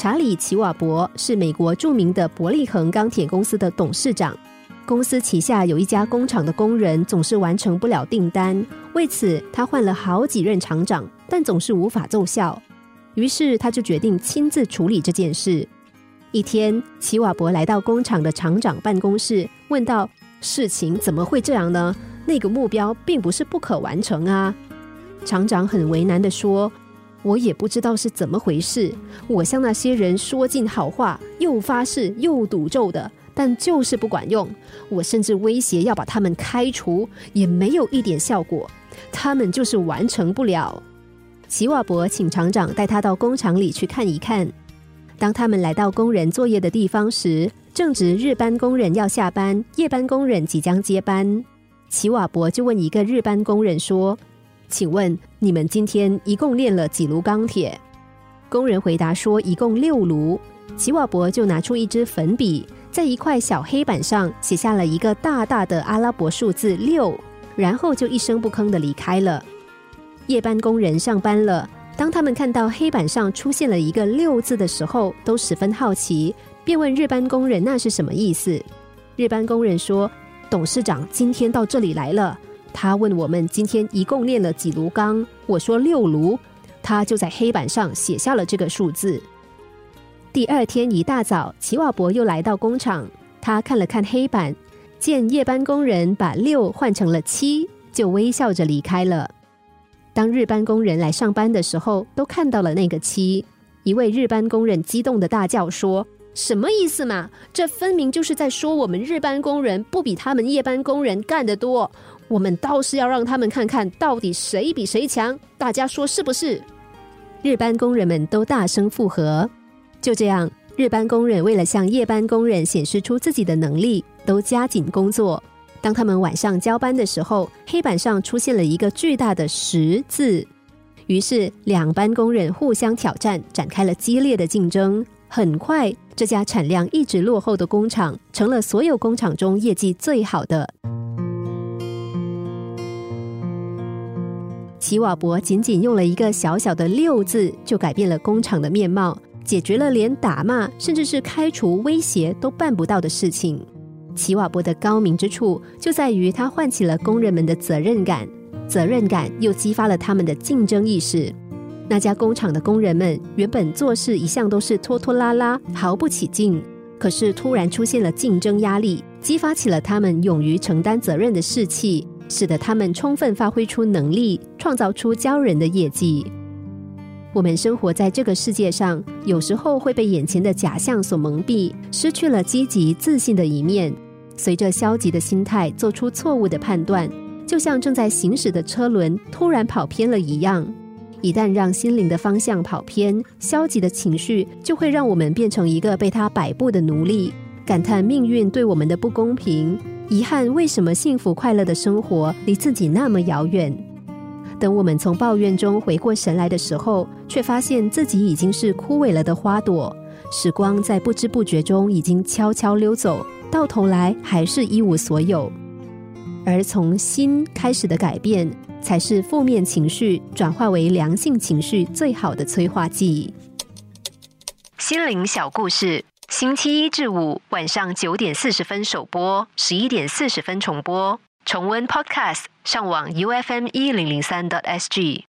查理·齐瓦伯是美国著名的伯利恒钢铁公司的董事长。公司旗下有一家工厂的工人总是完成不了订单，为此他换了好几任厂长，但总是无法奏效。于是他就决定亲自处理这件事。一天，齐瓦伯来到工厂的厂长办公室，问道：“事情怎么会这样呢？那个目标并不是不可完成啊！”厂长很为难的说。我也不知道是怎么回事，我向那些人说尽好话，又发誓又赌咒的，但就是不管用。我甚至威胁要把他们开除，也没有一点效果。他们就是完成不了。齐瓦伯请厂长带他到工厂里去看一看。当他们来到工人作业的地方时，正值日班工人要下班，夜班工人即将接班。齐瓦伯就问一个日班工人说。请问你们今天一共炼了几炉钢铁？工人回答说一共六炉。齐瓦伯就拿出一支粉笔，在一块小黑板上写下了一个大大的阿拉伯数字六，然后就一声不吭的离开了。夜班工人上班了，当他们看到黑板上出现了一个六字的时候，都十分好奇，便问日班工人那是什么意思。日班工人说：“董事长今天到这里来了。”他问我们今天一共炼了几炉钢？我说六炉，他就在黑板上写下了这个数字。第二天一大早，齐瓦伯又来到工厂，他看了看黑板，见夜班工人把六换成了七，就微笑着离开了。当日班工人来上班的时候，都看到了那个七。一位日班工人激动的大叫说：“什么意思嘛？这分明就是在说我们日班工人不比他们夜班工人干得多。”我们倒是要让他们看看到底谁比谁强，大家说是不是？日班工人们都大声附和。就这样，日班工人为了向夜班工人显示出自己的能力，都加紧工作。当他们晚上交班的时候，黑板上出现了一个巨大的十字，于是两班工人互相挑战，展开了激烈的竞争。很快，这家产量一直落后的工厂成了所有工厂中业绩最好的。齐瓦博仅仅用了一个小小的“六”字，就改变了工厂的面貌，解决了连打骂甚至是开除、威胁都办不到的事情。齐瓦博的高明之处就在于他唤起了工人们的责任感，责任感又激发了他们的竞争意识。那家工厂的工人们原本做事一向都是拖拖拉拉、毫不起劲，可是突然出现了竞争压力，激发起了他们勇于承担责任的士气。使得他们充分发挥出能力，创造出骄人的业绩。我们生活在这个世界上，有时候会被眼前的假象所蒙蔽，失去了积极自信的一面。随着消极的心态做出错误的判断，就像正在行驶的车轮突然跑偏了一样。一旦让心灵的方向跑偏，消极的情绪就会让我们变成一个被他摆布的奴隶，感叹命运对我们的不公平。遗憾，为什么幸福快乐的生活离自己那么遥远？等我们从抱怨中回过神来的时候，却发现自己已经是枯萎了的花朵，时光在不知不觉中已经悄悄溜走，到头来还是一无所有。而从心开始的改变，才是负面情绪转化为良性情绪最好的催化剂。心灵小故事。星期一至五晚上九点四十分首播，十一点四十分重播。重温 Podcast，上网 U F M 一零零三 t S G。